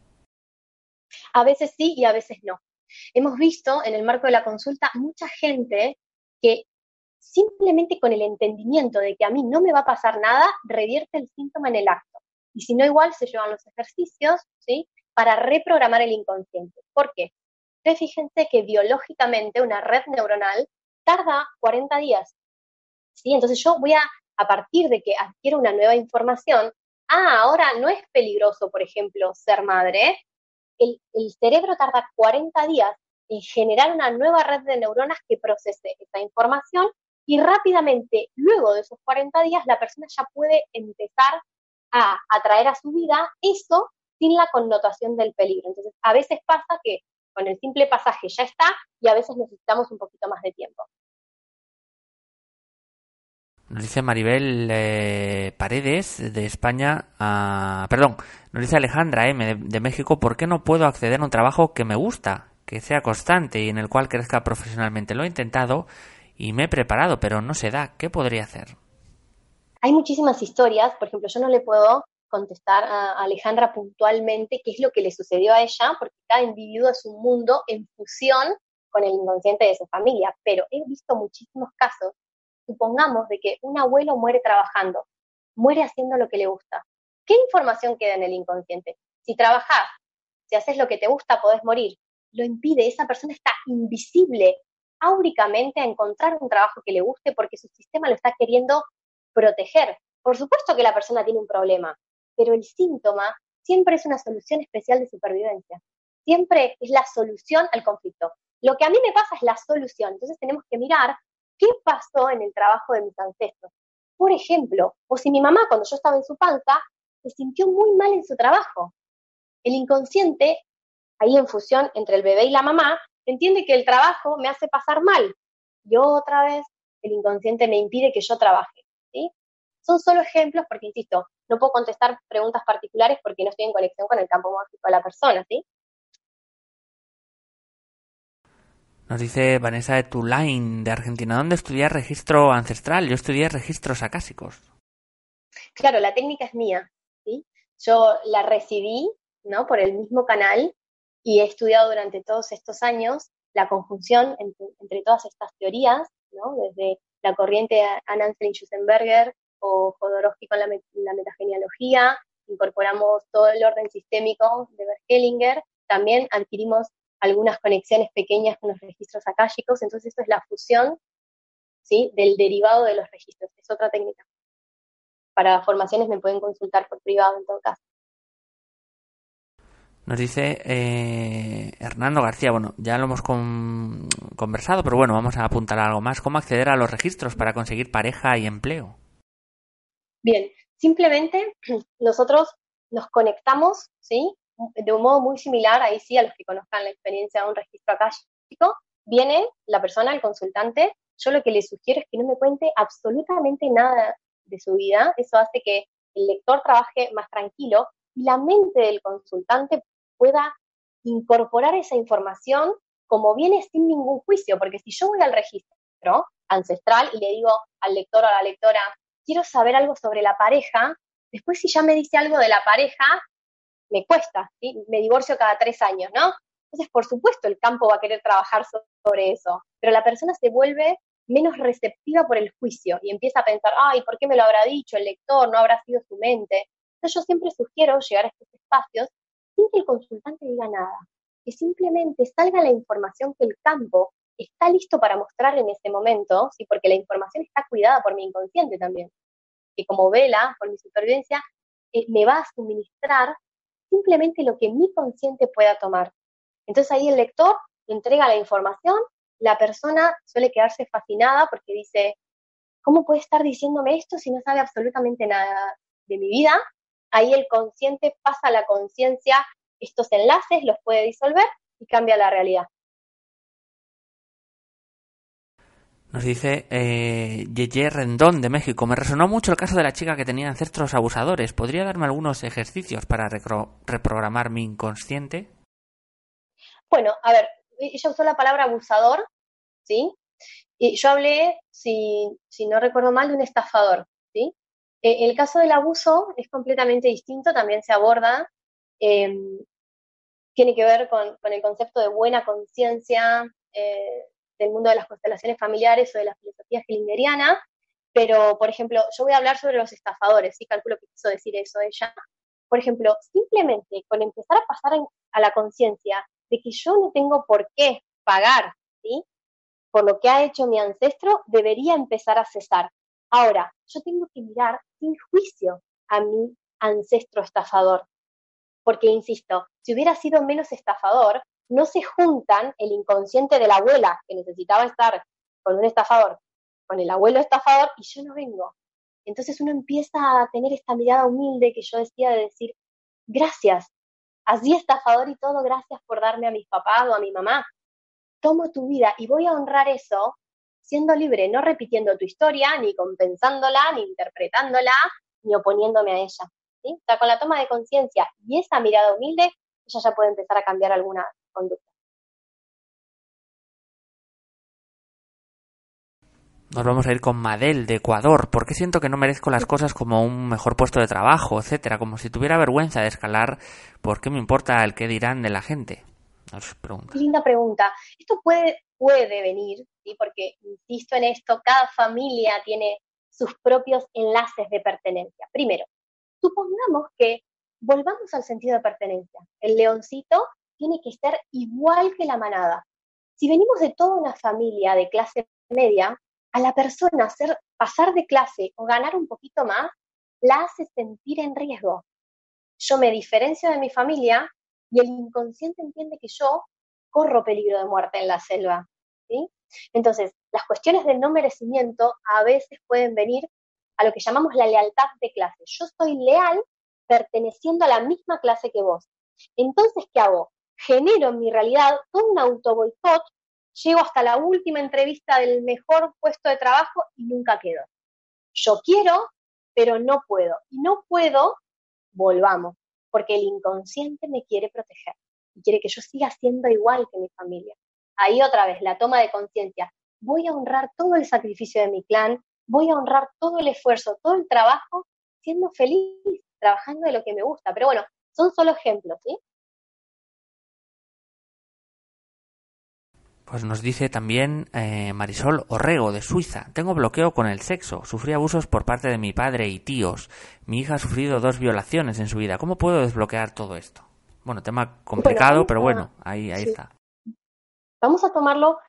A veces sí y a veces no. Hemos visto en el marco de la consulta mucha gente que simplemente con el entendimiento de que a mí no me va a pasar nada, revierte el síntoma en el acto. Y si no, igual se llevan los ejercicios, ¿sí? Para reprogramar el inconsciente. ¿Por qué? Fíjense que biológicamente una red neuronal tarda 40 días. ¿sí? Entonces yo voy a a partir de que adquiero una nueva información, ah, ahora no es peligroso, por ejemplo, ser madre, el, cerebro tarda 40 días en generar una nueva red de neuronas que procese esa información y rápidamente, luego de esos 40 días, la persona ya puede empezar a atraer a su vida eso sin la connotación del peligro. Entonces, a veces pasa que con el simple pasaje ya está y a veces necesitamos un poquito más de tiempo. Nos dice Maribel eh, Paredes de España, perdón, nos dice Alejandra M de, México, ¿por qué no puedo acceder a un trabajo que me gusta, que sea constante y en el cual crezca profesionalmente? Lo he intentado y me he preparado, pero no se da. ¿Qué podría hacer? Hay muchísimas historias, por ejemplo, yo no le puedo contestar a Alejandra puntualmente qué es lo que le sucedió a ella, porque cada individuo es un mundo en fusión con el inconsciente de su familia, pero he visto muchísimos casos, supongamos de que un abuelo muere trabajando, muere haciendo lo que le gusta. ¿Qué información queda en el inconsciente? Si trabajas, si haces lo que te gusta, podés morir. Lo impide, esa persona está invisible áuricamente a encontrar un trabajo que le guste porque su sistema lo está queriendo proteger. Por supuesto que la persona tiene un problema, pero el síntoma siempre es una solución especial de supervivencia. Siempre es la solución al conflicto. Lo que a mí me pasa es la solución. Entonces tenemos que mirar qué pasó en el trabajo de mis ancestros. Por ejemplo, o si mi mamá cuando yo estaba en su panza se sintió muy mal en su trabajo. El inconsciente, ahí en fusión entre el bebé y la mamá, entiende que el trabajo me hace pasar mal. Y otra vez el inconsciente me impide que yo trabaje. ¿sí? Son solo ejemplos porque, insisto, no puedo contestar preguntas particulares porque no estoy en conexión con el campo mágico de la persona, ¿sí? Nos dice Vanessa de Tulain, de Argentina, ¿dónde estudié registro ancestral? Yo estudié registros acásicos. Claro, la técnica es mía, ¿sí? Yo la recibí, ¿no? Por el mismo canal y he estudiado durante todos estos años la conjunción entre, todas estas teorías, ¿no? Desde la corriente Anansen Schussenberger o Jodorowsky con la, la metagenealogía, incorporamos todo el orden sistémico de Bergelinger, también adquirimos algunas conexiones pequeñas con los registros akáshicos, entonces esto es la fusión ¿sí? del derivado de los registros, es otra técnica. Para formaciones me pueden consultar por privado en todo caso. Nos dice eh, Hernando García, bueno, ya lo hemos conversado, pero bueno, vamos a apuntar algo más. ¿Cómo acceder a los registros para conseguir pareja y empleo? Bien, simplemente nosotros nos conectamos, ¿sí? De un modo muy similar, ahí sí, a los que conozcan la experiencia de un registro chico viene la persona, el consultante, yo lo que le sugiero es que no me cuente absolutamente nada de su vida, eso hace que el lector trabaje más tranquilo y la mente del consultante pueda incorporar esa información como viene sin ningún juicio, porque si yo voy al registro ancestral y le digo al lector o a la lectora, quiero saber algo sobre la pareja, después si ya me dice algo de la pareja, me cuesta, ¿sí? me divorcio cada tres años, ¿no? Entonces, por supuesto, el campo va a querer trabajar sobre eso, pero la persona se vuelve menos receptiva por el juicio y empieza a pensar, ay, ¿por qué me lo habrá dicho el lector? ¿No habrá sido su mente? Entonces yo siempre sugiero llegar a estos espacios sin que el consultante diga nada, que simplemente salga la información que el campo está listo para mostrar en ese momento, ¿sí? porque la información está cuidada por mi inconsciente también, que como vela por mi supervivencia, eh, me va a suministrar simplemente lo que mi consciente pueda tomar. Entonces ahí el lector entrega la información, la persona suele quedarse fascinada porque dice, ¿cómo puede estar diciéndome esto si no sabe absolutamente nada de mi vida? Ahí el consciente pasa a la conciencia estos enlaces, los puede disolver y cambia la realidad. Nos dice eh, Yeye Rendón de México. Me resonó mucho el caso de la chica que tenía ancestros abusadores. ¿Podría darme algunos ejercicios para reprogramar mi inconsciente? Bueno, a ver, ella usó la palabra abusador, ¿sí? Y yo hablé, si, si no recuerdo mal, de un estafador, ¿sí? Eh, el caso del abuso es completamente distinto, también se aborda, eh, tiene que ver con, con, el concepto de buena conciencia, eh, del mundo de las constelaciones familiares o de la filosofía hegeliana, pero, por ejemplo, yo voy a hablar sobre los estafadores, sí calculo que quiso decir eso ella. Por ejemplo, simplemente con empezar a pasar a la conciencia de que yo no tengo por qué pagar, ¿sí? Por lo que ha hecho mi ancestro, debería empezar a cesar. Ahora, yo tengo que mirar sin juicio a mi ancestro estafador. Porque, insisto, si hubiera sido menos estafador, no se juntan el inconsciente de la abuela, que necesitaba estar con un estafador, con el abuelo estafador, y yo no vengo. Entonces uno empieza a tener esta mirada humilde que yo decía de decir, gracias, así estafador y todo, gracias por darme a mis papás o a mi mamá. Tomo tu vida y voy a honrar eso siendo libre, no repitiendo tu historia, ni compensándola, ni interpretándola, ni oponiéndome a ella. ¿sí? O sea, con la toma de conciencia y esa mirada humilde, ella ya puede empezar a cambiar alguna conducta. Nos vamos a ir con Madel de Ecuador. ¿Por qué siento que no merezco las cosas como un mejor puesto de trabajo, etcétera? Como si tuviera vergüenza de escalar. ¿Por qué me importa el qué dirán de la gente? Nos pregunta. Linda pregunta. Esto puede, puede venir, ¿sí? porque insisto en esto, cada familia tiene sus propios enlaces de pertenencia. Primero, supongamos que volvamos al sentido de pertenencia. El leoncito tiene que ser igual que la manada. Si venimos de toda una familia de clase media, a la persona hacer, pasar de clase o ganar un poquito más, la hace sentir en riesgo. Yo me diferencio de mi familia y el inconsciente entiende que yo corro peligro de muerte en la selva. ¿sí? Entonces, las cuestiones del no merecimiento a veces pueden venir a lo que llamamos la lealtad de clase. Yo soy leal perteneciendo a la misma clase que vos. Entonces, ¿qué hago? Genero en mi realidad todo un auto boicot llego hasta la última entrevista del mejor puesto de trabajo y nunca quedo. Yo quiero, pero no puedo. Y no puedo, volvamos, porque el inconsciente me quiere proteger y quiere que yo siga siendo igual que mi familia. Ahí otra vez, la toma de conciencia. Voy a honrar todo el sacrificio de mi clan, voy a honrar todo el esfuerzo, todo el trabajo, siendo feliz, trabajando de lo que me gusta. Pero bueno, son solo ejemplos, ¿sí? Pues nos dice también eh, Marisol Orrego de Suiza. Tengo bloqueo con el sexo. Sufrí abusos por parte de mi padre y tíos. Mi hija ha sufrido dos violaciones en su vida. ¿Cómo puedo desbloquear todo esto? Bueno, tema complicado, pero bueno, ahí, ahí está. Vamos a tomarlo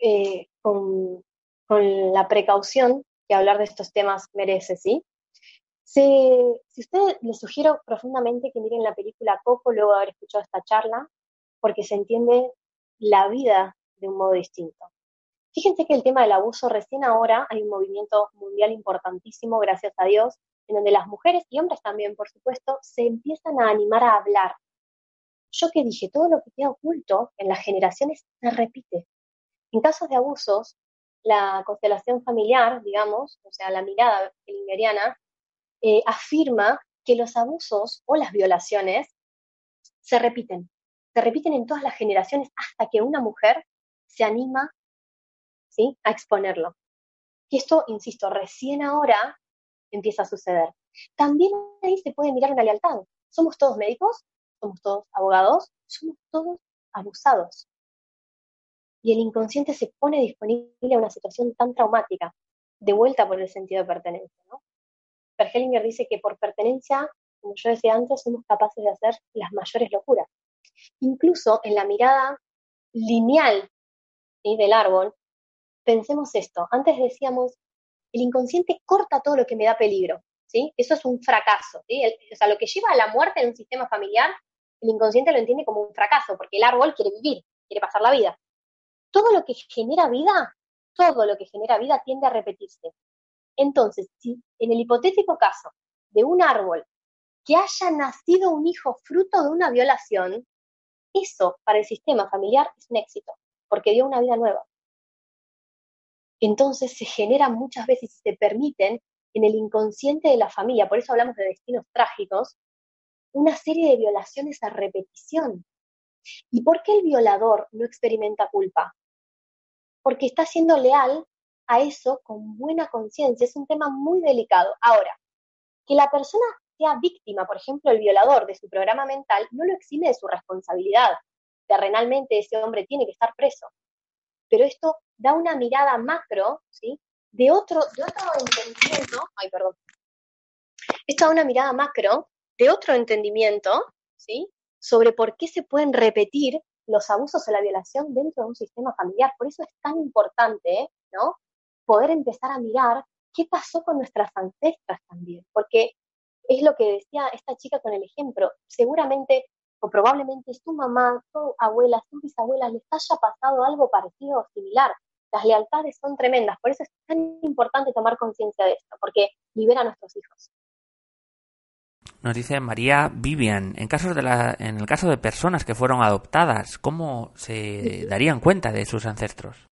eh, con, la precaución que hablar de estos temas merece, ¿sí? Si, si usted le sugiero profundamente que miren la película Coco luego de haber escuchado esta charla, porque se entiende la vida de un modo distinto. Fíjense que el tema del abuso recién ahora hay un movimiento mundial importantísimo, gracias a Dios, en donde las mujeres y hombres también, por supuesto, se empiezan a animar a hablar. Yo que dije, todo lo que queda oculto en las generaciones se repite. En casos de abusos, la constelación familiar, digamos, o sea, la mirada lingeriana, eh, afirma que los abusos o las violaciones se repiten. Se repiten en todas las generaciones hasta que una mujer se anima ¿sí? a exponerlo. Y esto, insisto, recién ahora empieza a suceder. También ahí se puede mirar una lealtad. Somos todos médicos, somos todos abogados, somos todos abusados. Y el inconsciente se pone disponible a una situación tan traumática, de vuelta por el sentido de pertenencia. ¿no? Hellinger dice que por pertenencia, como yo decía antes, somos capaces de hacer las mayores locuras. Incluso en la mirada lineal del árbol, pensemos esto. Antes decíamos, el inconsciente corta todo lo que me da peligro. ¿sí? Eso es un fracaso. o sea, lo que lleva a la muerte en un sistema familiar, el inconsciente lo entiende como un fracaso, porque el árbol quiere vivir, quiere pasar la vida. Todo lo que genera vida, todo lo que genera vida tiende a repetirse. Entonces, si en el hipotético caso de un árbol que haya nacido un hijo fruto de una violación, eso para el sistema familiar es un éxito porque dio una vida nueva. Entonces se generan muchas veces y se permiten en el inconsciente de la familia, por eso hablamos de destinos trágicos, una serie de violaciones a repetición. ¿Y por qué el violador no experimenta culpa? Porque está siendo leal a eso con buena conciencia. Es un tema muy delicado. Ahora, que la persona sea víctima, por ejemplo, el violador de su programa mental, no lo exime de su responsabilidad terrenalmente ese hombre tiene que estar preso. Pero esto da una mirada macro, ¿sí? De otro, de otro entendimiento, ay, perdón. Esto da una mirada macro de otro entendimiento, ¿sí? Sobre por qué se pueden repetir los abusos o la violación dentro de un sistema familiar. Por eso es tan importante, ¿no? Poder empezar a mirar qué pasó con nuestras ancestras también, porque es lo que decía esta chica con el ejemplo. Seguramente o probablemente su mamá, su abuela, su bisabuela les haya pasado algo parecido o similar. Las lealtades son tremendas, por eso es tan importante tomar conciencia de esto, porque libera a nuestros hijos. Nos dice María Vivian, en, casos de la, en el caso de personas que fueron adoptadas, ¿cómo se darían cuenta de sus ancestros?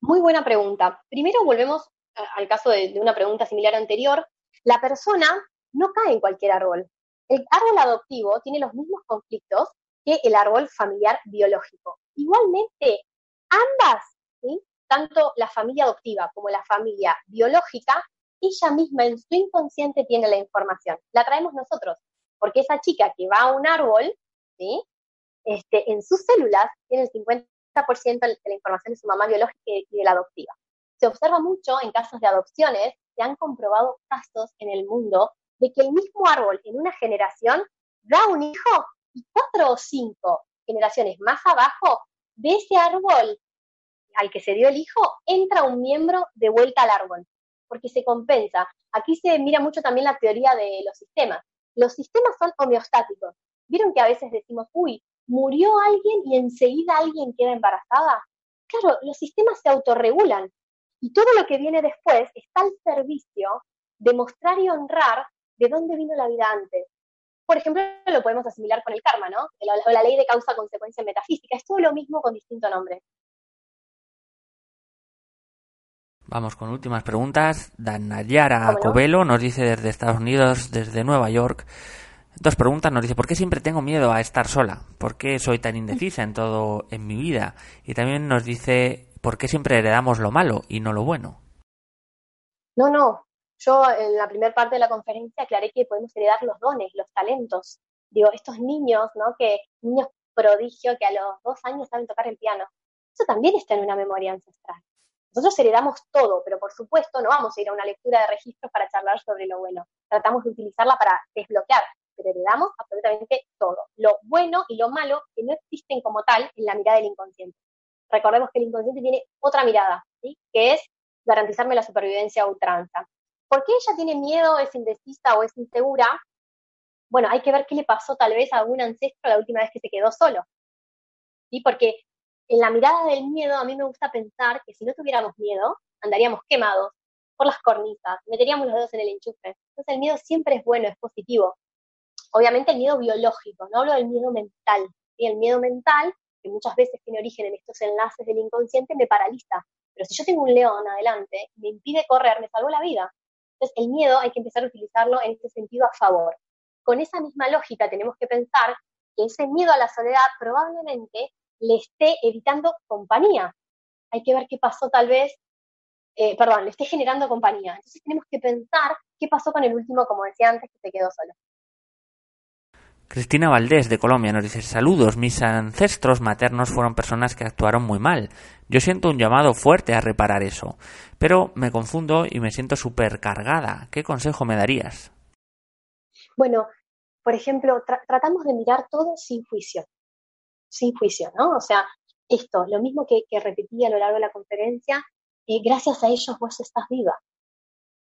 Muy buena pregunta. Primero volvemos al caso de una pregunta similar anterior. La persona no cae en cualquier árbol. El árbol adoptivo tiene los mismos conflictos que el árbol familiar biológico. Igualmente, ambas, tanto la familia adoptiva como la familia biológica, ella misma en su inconsciente tiene la información. La traemos nosotros, porque esa chica que va a un árbol, ¿sí? Este, en sus células tiene el 50% de la información de su mamá biológica y de la adoptiva. Se observa mucho en casos de adopciones, se han comprobado casos en el mundo de que el mismo árbol en una generación da un hijo y cuatro o cinco generaciones más abajo de ese árbol al que se dio el hijo, entra un miembro de vuelta al árbol, porque se compensa. Aquí se mira mucho también la teoría de los sistemas. Los sistemas son homeostáticos. ¿Vieron que a veces decimos, uy, murió alguien y enseguida alguien queda embarazada? Claro, los sistemas se autorregulan y todo lo que viene después está al servicio de mostrar y honrar de dónde vino la vida antes. Por ejemplo, lo podemos asimilar con el karma, ¿no? La, la ley de causa-consecuencia metafísica. Es todo lo mismo con distinto nombre. Vamos con últimas preguntas. Danayara Covelo nos dice desde Estados Unidos, desde Nueva York. Dos preguntas, nos dice, ¿por qué siempre tengo miedo a estar sola? ¿Por qué soy tan indecisa en todo en mi vida? Y también nos dice, ¿por qué siempre heredamos lo malo y no lo bueno? No, no. Yo en la primera parte de la conferencia aclaré que podemos heredar los dones, los talentos. Digo, estos niños, ¿no? Que niños prodigio que a los dos años saben tocar el piano. Eso también está en una memoria ancestral. Nosotros heredamos todo, pero por supuesto no vamos a ir a una lectura de registros para charlar sobre lo bueno. Tratamos de utilizarla para desbloquear, pero heredamos absolutamente todo. Lo bueno y lo malo que no existen como tal en la mirada del inconsciente. Recordemos que el inconsciente tiene otra mirada, ¿sí? que es garantizarme la supervivencia a ultranza. ¿Por qué ella tiene miedo, es indecisa o es insegura? Bueno, hay que ver qué le pasó tal vez a algún ancestro la última vez que se quedó solo. ¿Sí? Porque en la mirada del miedo, a mí me gusta pensar que si no tuviéramos miedo, andaríamos quemados por las cornisas, meteríamos los dedos en el enchufe. Entonces el miedo siempre es bueno, es positivo. Obviamente el miedo biológico, no hablo del miedo mental. Y el miedo mental, que muchas veces tiene origen en estos enlaces del inconsciente, me paraliza. Pero si yo tengo un león adelante, me impide correr, me salvó la vida. Entonces el miedo hay que empezar a utilizarlo en este sentido a favor. Con esa misma lógica tenemos que pensar que ese miedo a la soledad probablemente le esté evitando compañía. Hay que ver qué pasó tal vez, eh, perdón, le esté generando compañía. Entonces tenemos que pensar qué pasó con el último, como decía antes, que se quedó solo. Cristina Valdés de Colombia nos dice saludos, mis ancestros maternos fueron personas que actuaron muy mal. Yo siento un llamado fuerte a reparar eso, pero me confundo y me siento supercargada. ¿Qué consejo me darías? Bueno, por ejemplo, tratamos de mirar todo sin juicio sin juicio, ¿no? O sea, esto, lo mismo que, que repetí a lo largo de la conferencia, eh, gracias a ellos vos estás viva.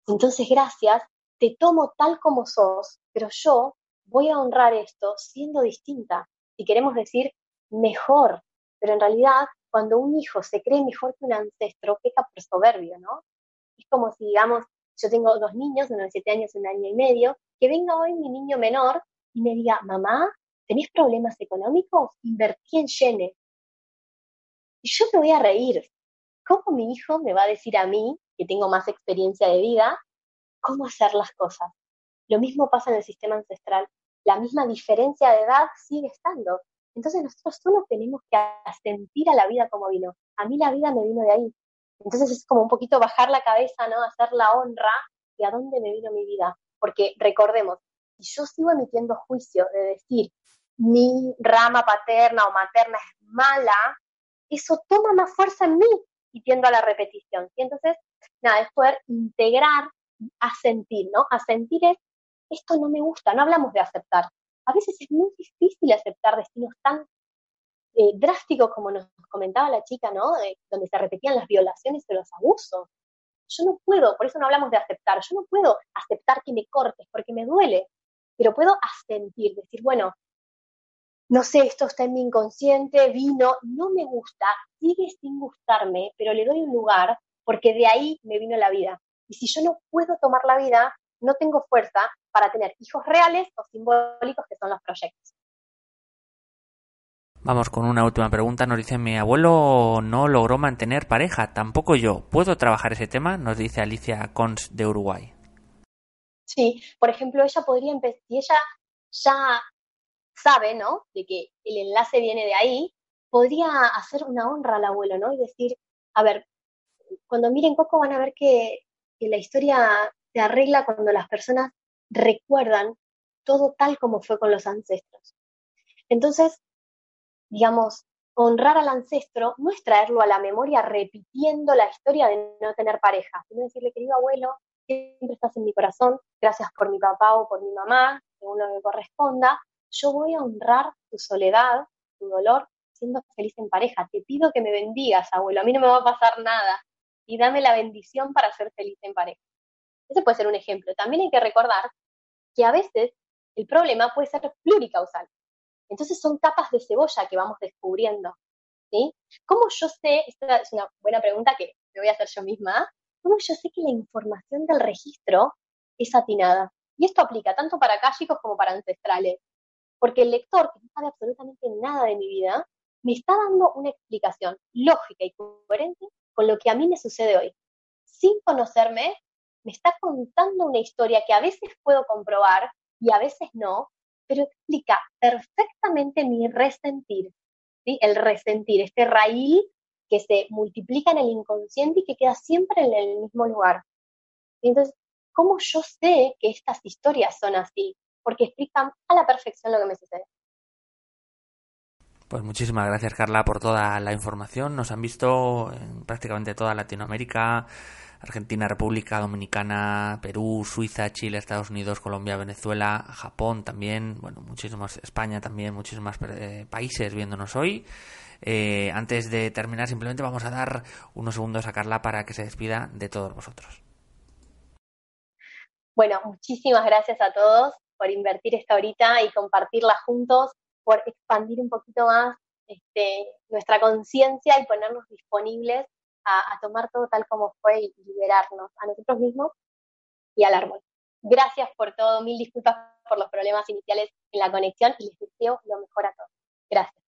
Entonces, gracias, te tomo tal como sos, pero yo voy a honrar esto siendo distinta. Si queremos decir mejor, pero en realidad, cuando un hijo se cree mejor que un ancestro, peca por soberbio, ¿no? Es como si, digamos, yo tengo dos niños, uno de siete años y un año y medio, que venga hoy mi niño menor y me diga, mamá, ¿tenés problemas económicos? Invertí en Yene. Y yo me voy a reír. ¿Cómo mi hijo me va a decir a mí, que tengo más experiencia de vida, cómo hacer las cosas? Lo mismo pasa en el sistema ancestral. La misma diferencia de edad sigue estando. Entonces nosotros solo tenemos que sentir a la vida como vino. A mí la vida me vino de ahí. Entonces es como un poquito bajar la cabeza, ¿no? Hacer la honra de a dónde me vino mi vida. Porque recordemos, si yo sigo emitiendo juicio de decir, mi rama paterna o materna es mala, eso toma más fuerza en mí y tiendo a la repetición. Y entonces, nada, es poder integrar, a sentir, ¿no? A es, esto no me gusta, no hablamos de aceptar. A veces es muy difícil aceptar destinos tan eh, drásticos como nos comentaba la chica, ¿no? donde se repetían las violaciones y los abusos. Yo no puedo, por eso no hablamos de aceptar, yo no puedo aceptar que me cortes porque me duele, pero puedo asentir, decir, bueno, no sé, esto está en mi inconsciente, vino, no me gusta, sigue sin gustarme, pero le doy un lugar porque de ahí me vino la vida. Y si yo no puedo tomar la vida, no tengo fuerza para tener hijos reales o simbólicos que son los proyectos. Vamos con una última pregunta. Nos dice, mi abuelo no logró mantener pareja, tampoco yo. ¿Puedo trabajar ese tema? Nos dice Alicia Cons de Uruguay. Sí, por ejemplo, ella podría empezar, si ella ya sabe, ¿no? De que el enlace viene de ahí, podría hacer una honra al abuelo, ¿no? Y decir, a ver, cuando miren Coco van a ver que, que la historia se arregla cuando las personas recuerdan todo tal como fue con los ancestros. Entonces, digamos, honrar al ancestro no es traerlo a la memoria repitiendo la historia de no tener pareja, sino decirle, querido abuelo, siempre estás en mi corazón, gracias por mi papá o por mi mamá, según lo que corresponda, yo voy a honrar tu soledad, tu dolor, siendo feliz en pareja. Te pido que me bendigas, abuelo, a mí no me va a pasar nada y dame la bendición para ser feliz en pareja. Ese puede ser un ejemplo. También hay que recordar que a veces el problema puede ser pluricausal. Entonces son capas de cebolla que vamos descubriendo. ¿sí? ¿Cómo yo sé, esta es una buena pregunta que me voy a hacer yo misma, ¿cómo yo sé que la información del registro es atinada? Y esto aplica tanto para chicos como para ancestrales. Porque el lector, que no sabe absolutamente nada de mi vida, me está dando una explicación lógica y coherente con lo que a mí me sucede hoy. Sin conocerme, me está contando una historia que a veces puedo comprobar y a veces no, pero explica perfectamente mi resentir, ¿sí? el resentir, este raíz que se multiplica en el inconsciente y que queda siempre en el mismo lugar. entonces, ¿cómo yo sé que estas historias son así? Porque explican a la perfección lo que me sucede. Pues muchísimas gracias Carla por toda la información. Nos han visto en prácticamente toda Latinoamérica, Argentina, República Dominicana, Perú, Suiza, Chile, Estados Unidos, Colombia, Venezuela, Japón también, bueno, muchísimos, España también, muchísimos eh, países viéndonos hoy. Eh, antes de terminar, simplemente vamos a dar unos segundos a Carla para que se despida de todos vosotros. Bueno, muchísimas gracias a todos por invertir esta horita y compartirla juntos, por expandir un poquito más este, nuestra conciencia y ponernos disponibles a, tomar todo tal como fue y liberarnos a nosotros mismos y al árbol. Gracias por todo, mil disculpas por los problemas iniciales en la conexión y les deseo lo mejor a todos. Gracias.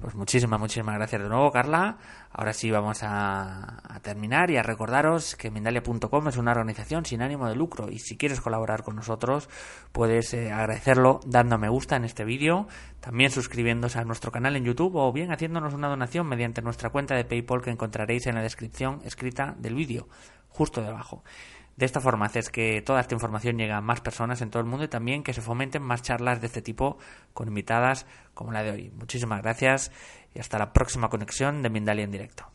Pues muchísimas, muchísimas gracias de nuevo, Carla. Ahora sí vamos a, terminar y a recordaros que Mindalia.com es una organización sin ánimo de lucro y si quieres colaborar con nosotros puedes eh, agradecerlo dando a me gusta en este vídeo, también suscribiéndose a nuestro canal en YouTube o bien haciéndonos una donación mediante nuestra cuenta de PayPal que encontraréis en la descripción escrita del vídeo, justo debajo. De esta forma haces que toda esta información llegue a más personas en todo el mundo y también que se fomenten más charlas de este tipo con invitadas como la de hoy. Muchísimas gracias y hasta la próxima conexión de Mindalia en directo.